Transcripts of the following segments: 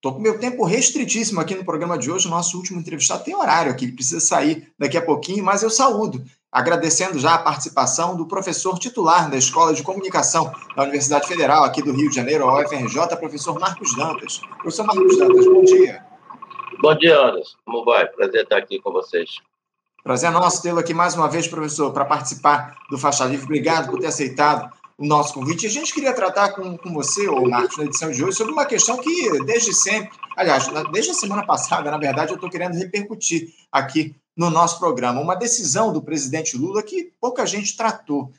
Estou com meu tempo restritíssimo aqui no programa de hoje. O nosso último entrevistado tem horário aqui, precisa sair daqui a pouquinho, mas eu saúdo, agradecendo já a participação do professor titular da Escola de Comunicação da Universidade Federal aqui do Rio de Janeiro, a UFRJ, professor Marcos Dantas. Professor Marcos Dantas, bom dia. Bom dia, Anderson. Como vai? Prazer estar aqui com vocês. Prazer nosso tê-lo aqui mais uma vez, professor, para participar do Faixa Livre. Obrigado por ter aceitado o nosso convite. A gente queria tratar com, com você, ô Marcos, na edição de hoje, sobre uma questão que desde sempre, aliás, desde a semana passada, na verdade, eu estou querendo repercutir aqui no nosso programa. Uma decisão do presidente Lula que pouca gente tratou.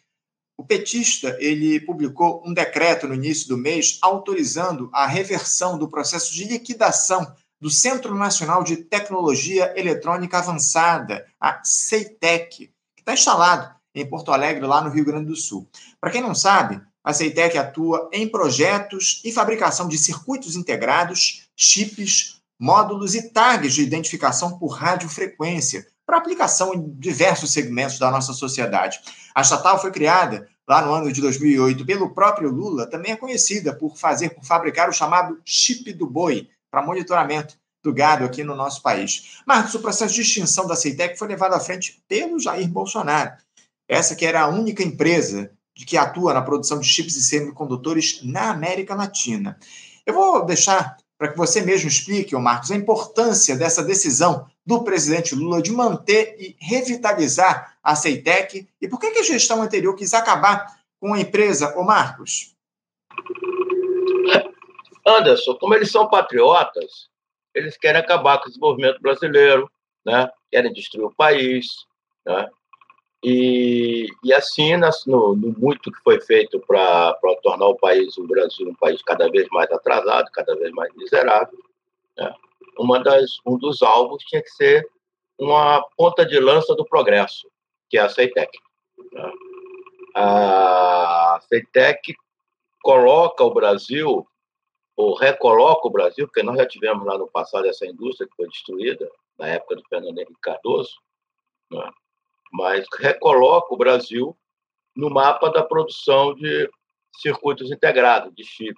O petista ele publicou um decreto no início do mês autorizando a reversão do processo de liquidação do Centro Nacional de Tecnologia Eletrônica Avançada, a CEITEC, que está instalado em Porto Alegre, lá no Rio Grande do Sul. Para quem não sabe, a Ceitec atua em projetos e fabricação de circuitos integrados, chips, módulos e tags de identificação por radiofrequência para aplicação em diversos segmentos da nossa sociedade. A estatal foi criada lá no ano de 2008 pelo próprio Lula, também é conhecida por fazer, por fabricar o chamado chip do boi para monitoramento do gado aqui no nosso país. Marcos, o processo de extinção da Ceitec foi levado à frente pelo Jair Bolsonaro essa que era a única empresa que atua na produção de chips e semicondutores na América Latina. Eu vou deixar para que você mesmo explique, Marcos, a importância dessa decisão do presidente Lula de manter e revitalizar a Ceitec e por que, a gestão anterior quis acabar com a empresa, ô Marcos? Anderson, como eles são patriotas, eles querem acabar com o desenvolvimento brasileiro, né? querem destruir o país, né? E, e assim, no, no muito que foi feito para tornar o país, o Brasil, um país cada vez mais atrasado, cada vez mais miserável, né? uma das, um dos alvos tinha que ser uma ponta de lança do progresso, que é a CEITEC. Né? A CEITEC coloca o Brasil, ou recoloca o Brasil, porque nós já tivemos lá no passado essa indústria que foi destruída, na época do Fernando Henrique Cardoso, né? Mas recoloca o Brasil no mapa da produção de circuitos integrados, de chip.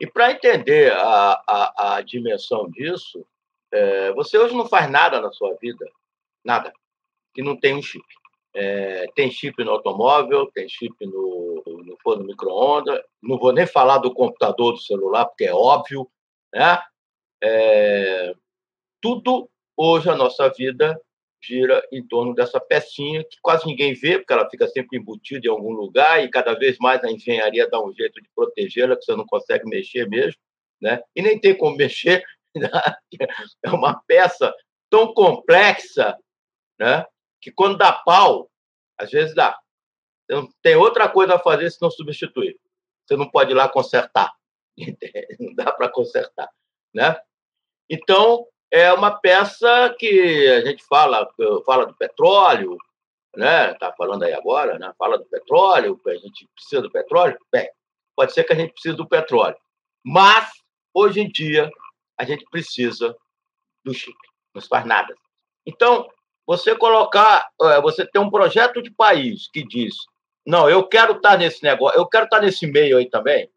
E para entender a, a, a, dimensão disso, é, você hoje não faz nada na sua vida, nada, que não tem um chip. É, tem chip no automóvel, tem chip no, no forno micro-ondas, não vou nem falar do computador, do celular, porque é óbvio, né? É, tudo hoje a nossa vida gira em torno dessa pecinha que quase ninguém vê, porque ela fica sempre embutida em algum lugar e cada vez mais a engenharia dá um jeito de protegê-la, que você não consegue mexer mesmo, né? E nem tem como mexer. Né? É uma peça tão complexa, né? Que quando dá pau, às vezes dá. Então, tem outra coisa a fazer se não substituir. Você não pode ir lá consertar. Não dá para consertar, né? Então, é uma peça que a gente fala, fala do petróleo, né? Está falando aí agora, né? Fala do petróleo, a gente precisa do petróleo. Bem, pode ser que a gente precise do petróleo, mas hoje em dia a gente precisa do chip. Não se faz nada. Então, você colocar, é, você tem um projeto de país que diz, não, eu quero estar nesse negócio, eu quero estar nesse meio aí também.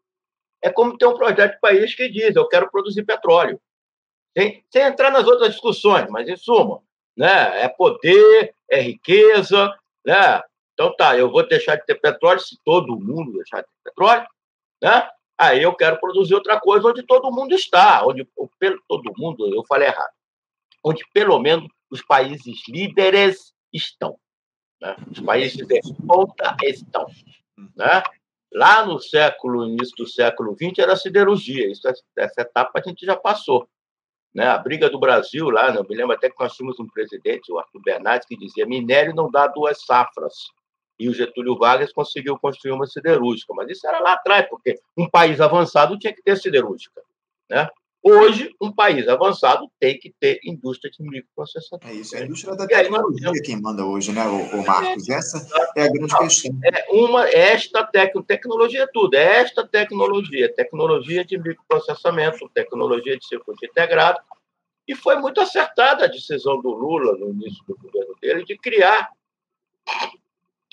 É como ter um projeto de país que diz, eu quero produzir petróleo sem, sem entrar nas outras discussões, mas em suma, né? É poder, é riqueza, né? Então tá, eu vou deixar de ter petróleo se todo mundo deixar de ter petróleo, né? Aí eu quero produzir outra coisa onde todo mundo está, onde pelo todo mundo, eu falei errado, onde pelo menos os países líderes estão, né? Os países de ponta estão, né? Lá no século, início do século XX, era siderurgia. Isso, essa etapa a gente já passou. Né? A briga do Brasil lá, né? eu me lembro até que nós tínhamos um presidente, o Arthur Bernardes, que dizia minério não dá duas safras. E o Getúlio Vargas conseguiu construir uma siderúrgica. Mas isso era lá atrás, porque um país avançado tinha que ter siderúrgica. Né? Hoje, um país avançado tem que ter indústria de microprocessadores. É isso, é a indústria da tecnologia aí, quem manda hoje, né, o, o Marcos? Essa é a grande questão. É uma, esta tec, tecnologia é tudo, é esta tecnologia, tecnologia de microprocessamento, tecnologia de circuito integrado, e foi muito acertada a decisão do Lula, no início do governo dele, de criar,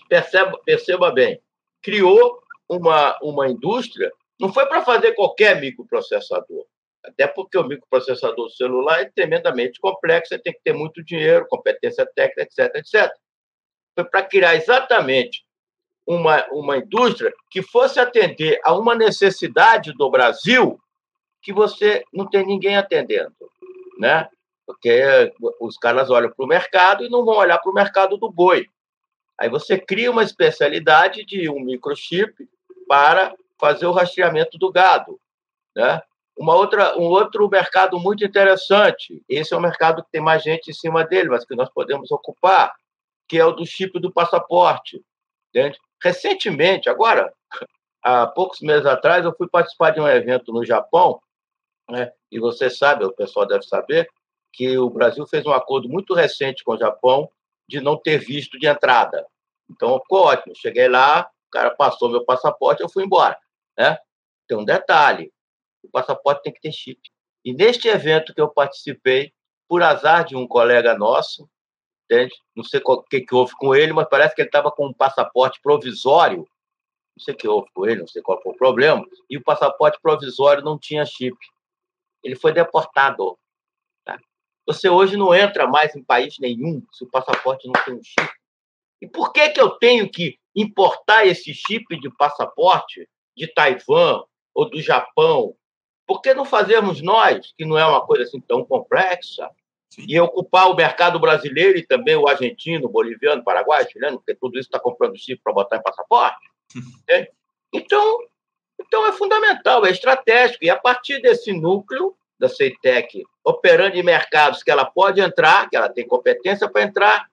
perceba, perceba bem, criou uma, uma indústria, não foi para fazer qualquer microprocessador, Até porque o microprocessador celular é tremendamente complexo, você tem que ter muito dinheiro, competência técnica, etc, etc. Foi para criar exatamente uma, uma indústria que fosse atender a uma necessidade do Brasil que você não tem ninguém atendendo, né? Porque os caras olham para o mercado e não vão olhar para o mercado do boi. Aí você cria uma especialidade de um microchip para fazer o rastreamento do gado, né? Uma outra, um outro mercado muito interessante, esse é um mercado que tem mais gente em cima dele, mas que nós podemos ocupar, que é o do chip do passaporte. Entende? Recentemente, agora, há poucos meses atrás, eu fui participar de um evento no Japão, né? e você sabe, o pessoal deve saber, que o Brasil fez um acordo muito recente com o Japão de não ter visto de entrada. Então, ficou ótimo. Cheguei lá, o cara passou meu passaporte, eu fui embora. Né? Tem um detalhe: o passaporte tem que ter chip. E neste evento que eu participei, por azar de um colega nosso, entende? Não sei o que, que houve com ele, mas parece que ele estava com um passaporte provisório. Não sei o que houve com ele, não sei qual foi o problema. E o passaporte provisório não tinha chip. Ele foi deportado. Tá? Você hoje não entra mais em país nenhum se o passaporte não tem um chip. E por que, que eu tenho que importar esse chip de passaporte de Taiwan ou do Japão? Por que não fazermos nós, que não é uma coisa assim tão complexa, e ocupar o mercado brasileiro e também o argentino, boliviano, paraguai, chileno, porque tudo isso está comprando chip para botar em passaporte. Então, então é fundamental, é estratégico. E a partir desse núcleo da CEITEC, operando em mercados que ela pode entrar, que ela tem competência para entrar,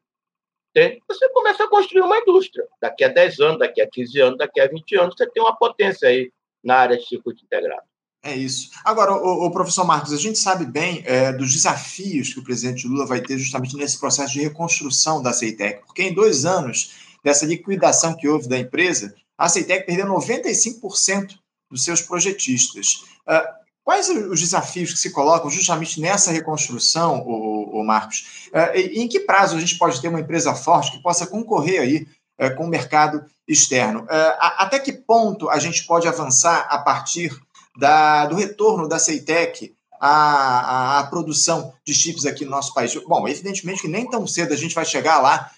você começa a construir uma indústria. Daqui a 10 anos, daqui a 15 anos, daqui a 20 anos, você tem uma potência aí na área de circuito integrado. É isso. Agora, o, o professor Marcos, a gente sabe bem é, dos desafios que o presidente Lula vai ter justamente nesse processo de reconstrução da Ceitec, porque em dois anos dessa liquidação que houve da empresa, a Ceitec perdeu 95% dos seus projetistas. Uh, quais os desafios que se colocam justamente nessa reconstrução, o, Marcos? Uh, e em que prazo a gente pode ter uma empresa forte que possa concorrer aí uh, com o mercado externo? até que ponto a gente pode avançar a partir da, do retorno da Ceitec à, à, à, produção de chips aqui no nosso país. Bom, evidentemente que nem tão cedo a gente vai chegar lá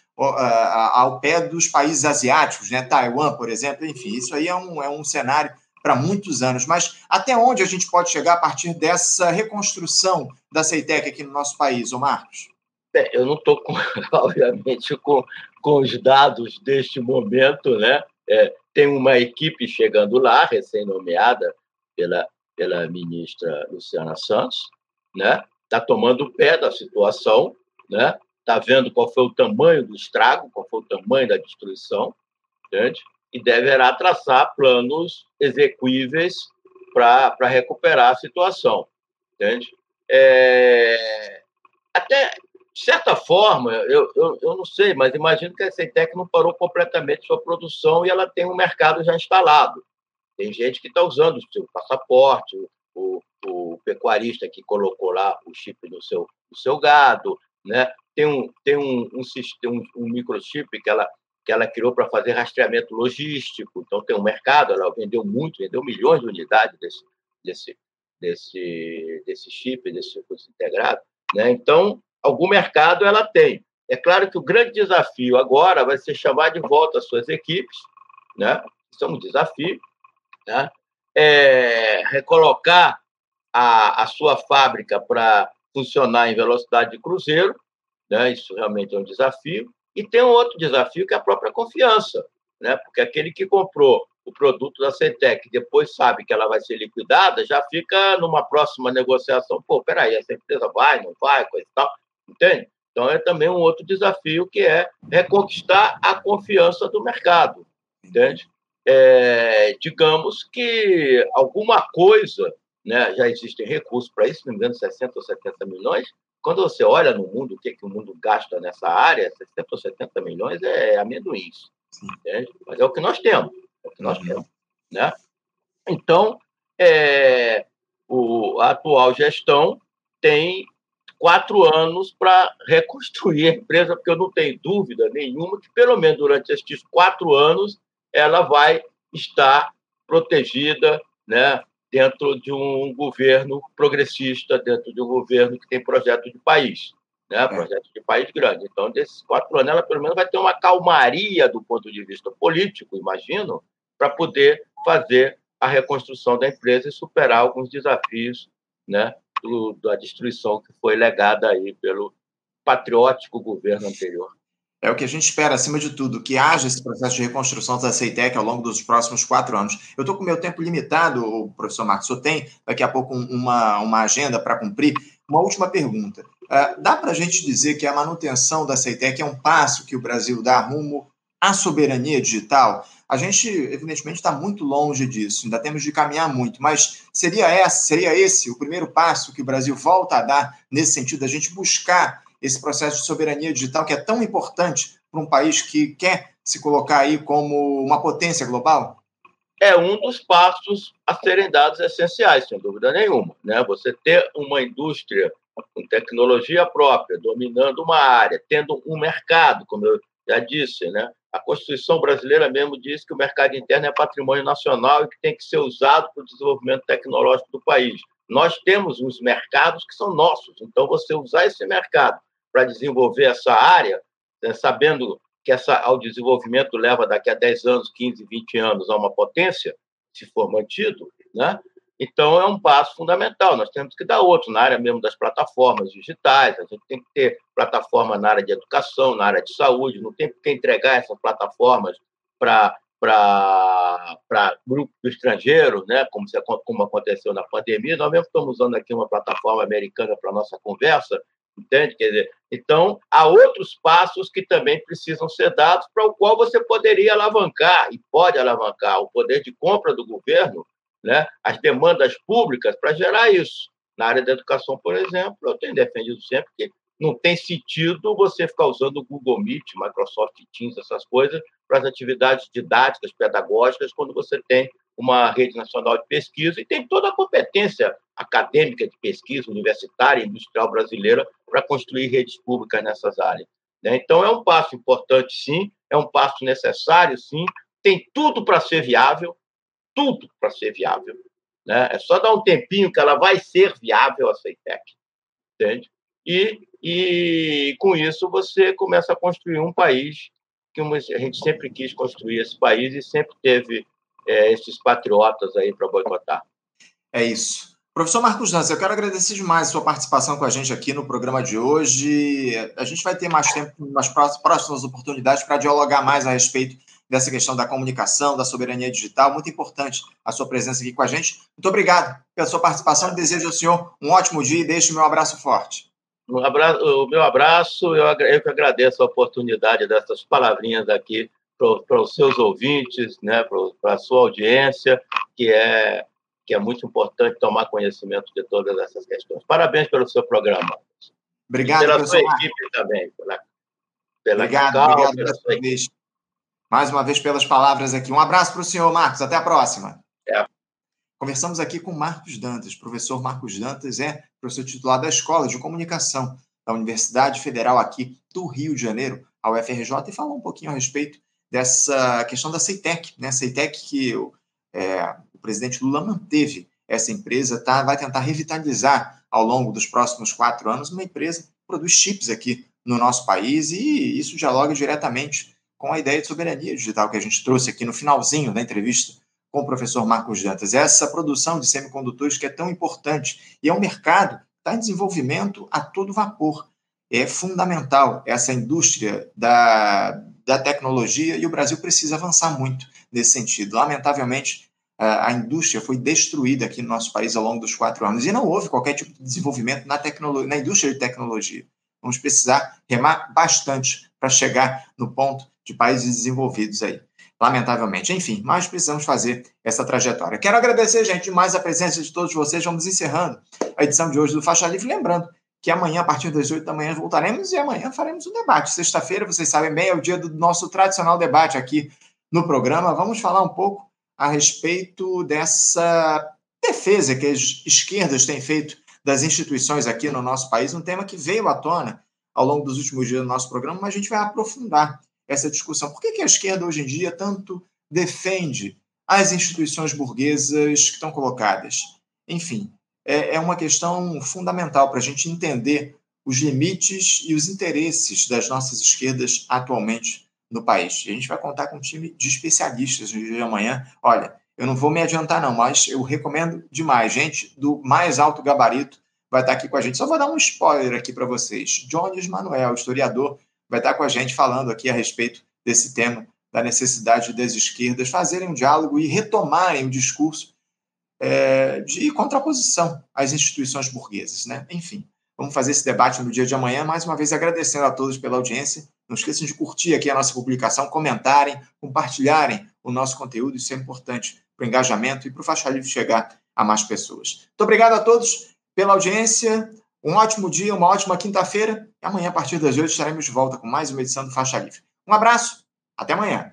ao pé dos países asiáticos, né? Taiwan, por exemplo, enfim, isso aí é um, é um cenário para muitos anos. Mas até onde a gente pode chegar a partir dessa reconstrução da Ceitec aqui no nosso país, ô Marcos? É, eu não estou, obviamente, com, com os dados deste momento, né? É, tem uma equipe chegando lá, recém-nomeada, pela, pela ministra Luciana Santos, né? Está tomando pé da situação, né? Está vendo qual foi o tamanho do estrago, qual foi o tamanho da destruição, entende? E deverá traçar planos execuíveis para recuperar a situação, entende? É... Até de certa forma, eu, eu, eu não sei, mas imagino que a Ceitec não parou completamente sua produção e ela tem um mercado já instalado. Tem gente que está usando o seu passaporte, o, o, pecuarista que colocou lá o chip no seu, no seu gado, né? Tem um, tem um, um, um, um microchip que ela, que ela criou para fazer rastreamento logístico. Então, tem um mercado, ela vendeu muito, vendeu milhões de unidades desse, desse, desse, desse chip, desse circuito integrado. Né? Então, algum mercado ela tem. É claro que o grande desafio agora vai ser chamar de volta as suas equipes, né? Isso é um desafio, né? É, recolocar a, a sua fábrica para funcionar em velocidade de cruzeiro, né? isso realmente é um desafio. E tem um outro desafio que é a própria confiança, né? porque aquele que comprou o produto da Centec depois sabe que ela vai ser liquidada, já fica numa próxima negociação, pô, peraí, essa empresa vai, não vai, coisa e tal, entende? Então é também um outro desafio que é reconquistar a confiança do mercado, entende? É, digamos que alguma coisa, né, já existem recursos para isso, não me engano, 60 ou 70 milhões. Quando você olha no mundo, o que, é que o mundo gasta nessa área, 60 ou 70 milhões é amendoins. Mas é o que nós temos. É o que nós uhum. temos. Né? Então, é, o, a atual gestão tem quatro anos para reconstruir a empresa, porque eu não tenho dúvida nenhuma que, pelo menos durante estes quatro anos, ela vai estar protegida, né, dentro de um governo progressista, dentro de um governo que tem projeto de país, né? É. projeto de país grande. Então, desses quatro anos, ela pelo menos vai ter uma calmaria do ponto de vista político, imagino, para poder fazer a reconstrução da empresa e superar alguns desafios né, do, da destruição que foi legada aí pelo patriótico governo anterior. É o que a gente espera, acima de tudo, que haja esse processo de reconstrução da CEITEC ao longo dos próximos quatro anos. Eu estou com meu tempo limitado, professor Marcos, eu tenho daqui a pouco uma, uma agenda para cumprir. Uma última pergunta. Uh, dá para a gente dizer que a manutenção da CEITEC é um passo que o Brasil dá rumo à soberania digital? A gente, evidentemente, está muito longe disso, ainda temos de caminhar muito, mas seria, essa, seria esse o primeiro passo que o Brasil volta a dar nesse sentido, da gente buscar esse processo de soberania digital que é tão importante para um país que quer se colocar aí como uma potência global? É um dos passos a serem dados essenciais, sem dúvida nenhuma. Né? Você ter uma indústria com tecnologia própria, dominando uma área, tendo um mercado, como eu já disse, né? A Constituição brasileira mesmo diz que o mercado interno é patrimônio nacional e que tem que ser usado para o desenvolvimento tecnológico do país. Nós temos uns mercados que são nossos, então você usar esse mercado para desenvolver essa área, né, sabendo que essa, ao desenvolvimento leva daqui a 10 anos, 15, 20 anos a uma potência, se for mantido, né? Então, é um passo fundamental. Nós temos que dar outro na área mesmo das plataformas digitais. A gente tem que ter plataforma na área de educação, na área de saúde. Não tem que entregar essas plataformas para grupo estrangeiro, né? como, como aconteceu na pandemia. Nós mesmo estamos usando aqui uma plataforma americana para nossa conversa, entende? Quer dizer, então, há outros passos que também precisam ser dados para o qual você poderia alavancar, e pode alavancar, o poder de compra do governo né, as demandas públicas para gerar isso. Na área da educação, por exemplo, eu tenho defendido sempre que não tem sentido você ficar usando o Google Meet, Microsoft Teams, essas coisas, para as atividades didáticas, pedagógicas, quando você tem uma rede nacional de pesquisa e tem toda a competência acadêmica de pesquisa universitária e industrial brasileira para construir redes públicas nessas áreas. Né. Então, é um passo importante, sim, é um passo necessário, sim, tem tudo para ser viável, tudo para ser viável. Né? É só dar um tempinho que ela vai ser viável a CEITEC, entende? E, e com isso você começa a construir um país que a gente sempre quis construir esse país e sempre teve é, esses patriotas aí para boicotar. É isso. Professor Marcos Dança, eu quero agradecer demais a sua participação com a gente aqui no programa de hoje. A gente vai ter mais tempo, nas próximas oportunidades, para dialogar mais a respeito dessa questão da comunicação, da soberania digital. Muito importante a sua presença aqui com a gente. Muito obrigado pela sua participação. Desejo ao senhor um ótimo dia e deixo o meu abraço forte. Um abraço, o meu abraço, eu, eu que agradeço a oportunidade dessas palavrinhas aqui para os seus ouvintes, né, para a sua audiência, que é, que é muito importante tomar conhecimento de todas essas questões. Parabéns pelo seu programa. Obrigado, e pela sua equipe também. Pela, pela obrigado, obrigado pela sua equipe mais uma vez pelas palavras aqui. Um abraço para o senhor, Marcos. Até a próxima. É. Conversamos aqui com Marcos Dantas. Professor Marcos Dantas é professor titular da Escola de Comunicação da Universidade Federal aqui do Rio de Janeiro, a UFRJ, e falou um pouquinho a respeito dessa questão da CEITEC, né? CEITEC que o, é, o presidente Lula manteve essa empresa, tá, vai tentar revitalizar ao longo dos próximos quatro anos uma empresa que produz chips aqui no nosso país e isso dialoga diretamente com a ideia de soberania digital que a gente trouxe aqui no finalzinho da entrevista com o professor Marcos Dantas. Essa produção de semicondutores que é tão importante e é um mercado que está em desenvolvimento a todo vapor. É fundamental essa indústria da, da tecnologia e o Brasil precisa avançar muito nesse sentido. Lamentavelmente, a indústria foi destruída aqui no nosso país ao longo dos quatro anos e não houve qualquer tipo de desenvolvimento na, tecnologia, na indústria de tecnologia. Vamos precisar remar bastante para chegar no ponto de países desenvolvidos aí, lamentavelmente. Enfim, mas precisamos fazer essa trajetória. Quero agradecer, gente, demais a presença de todos vocês. Vamos encerrando a edição de hoje do Faixa Livre. Lembrando que amanhã, a partir das 8 da manhã, voltaremos e amanhã faremos um debate. Sexta-feira, vocês sabem bem, é o dia do nosso tradicional debate aqui no programa. Vamos falar um pouco a respeito dessa defesa que as esquerdas têm feito das instituições aqui no nosso país, um tema que veio à tona ao longo dos últimos dias do nosso programa, mas a gente vai aprofundar essa discussão. Por que, que a esquerda hoje em dia tanto defende às instituições burguesas que estão colocadas. Enfim, é, é uma questão fundamental para a gente entender os limites e os interesses das nossas esquerdas atualmente no país. E a gente vai contar com um time de especialistas no dia de amanhã. Olha, eu não vou me adiantar, não, mas eu recomendo demais. Gente do mais alto gabarito vai estar aqui com a gente. Só vou dar um spoiler aqui para vocês. Jones Manuel, historiador, vai estar com a gente falando aqui a respeito desse tema da necessidade das esquerdas fazerem um diálogo e retomarem o discurso é, de contraposição às instituições burguesas. Né? Enfim, vamos fazer esse debate no dia de amanhã, mais uma vez agradecendo a todos pela audiência. Não esqueçam de curtir aqui a nossa publicação, comentarem, compartilharem o nosso conteúdo, isso é importante para o engajamento e para o Faixa Livre chegar a mais pessoas. Muito obrigado a todos pela audiência. Um ótimo dia, uma ótima quinta-feira. E amanhã, a partir das 8, estaremos de volta com mais uma edição do Faixa Livre. Um abraço, até amanhã.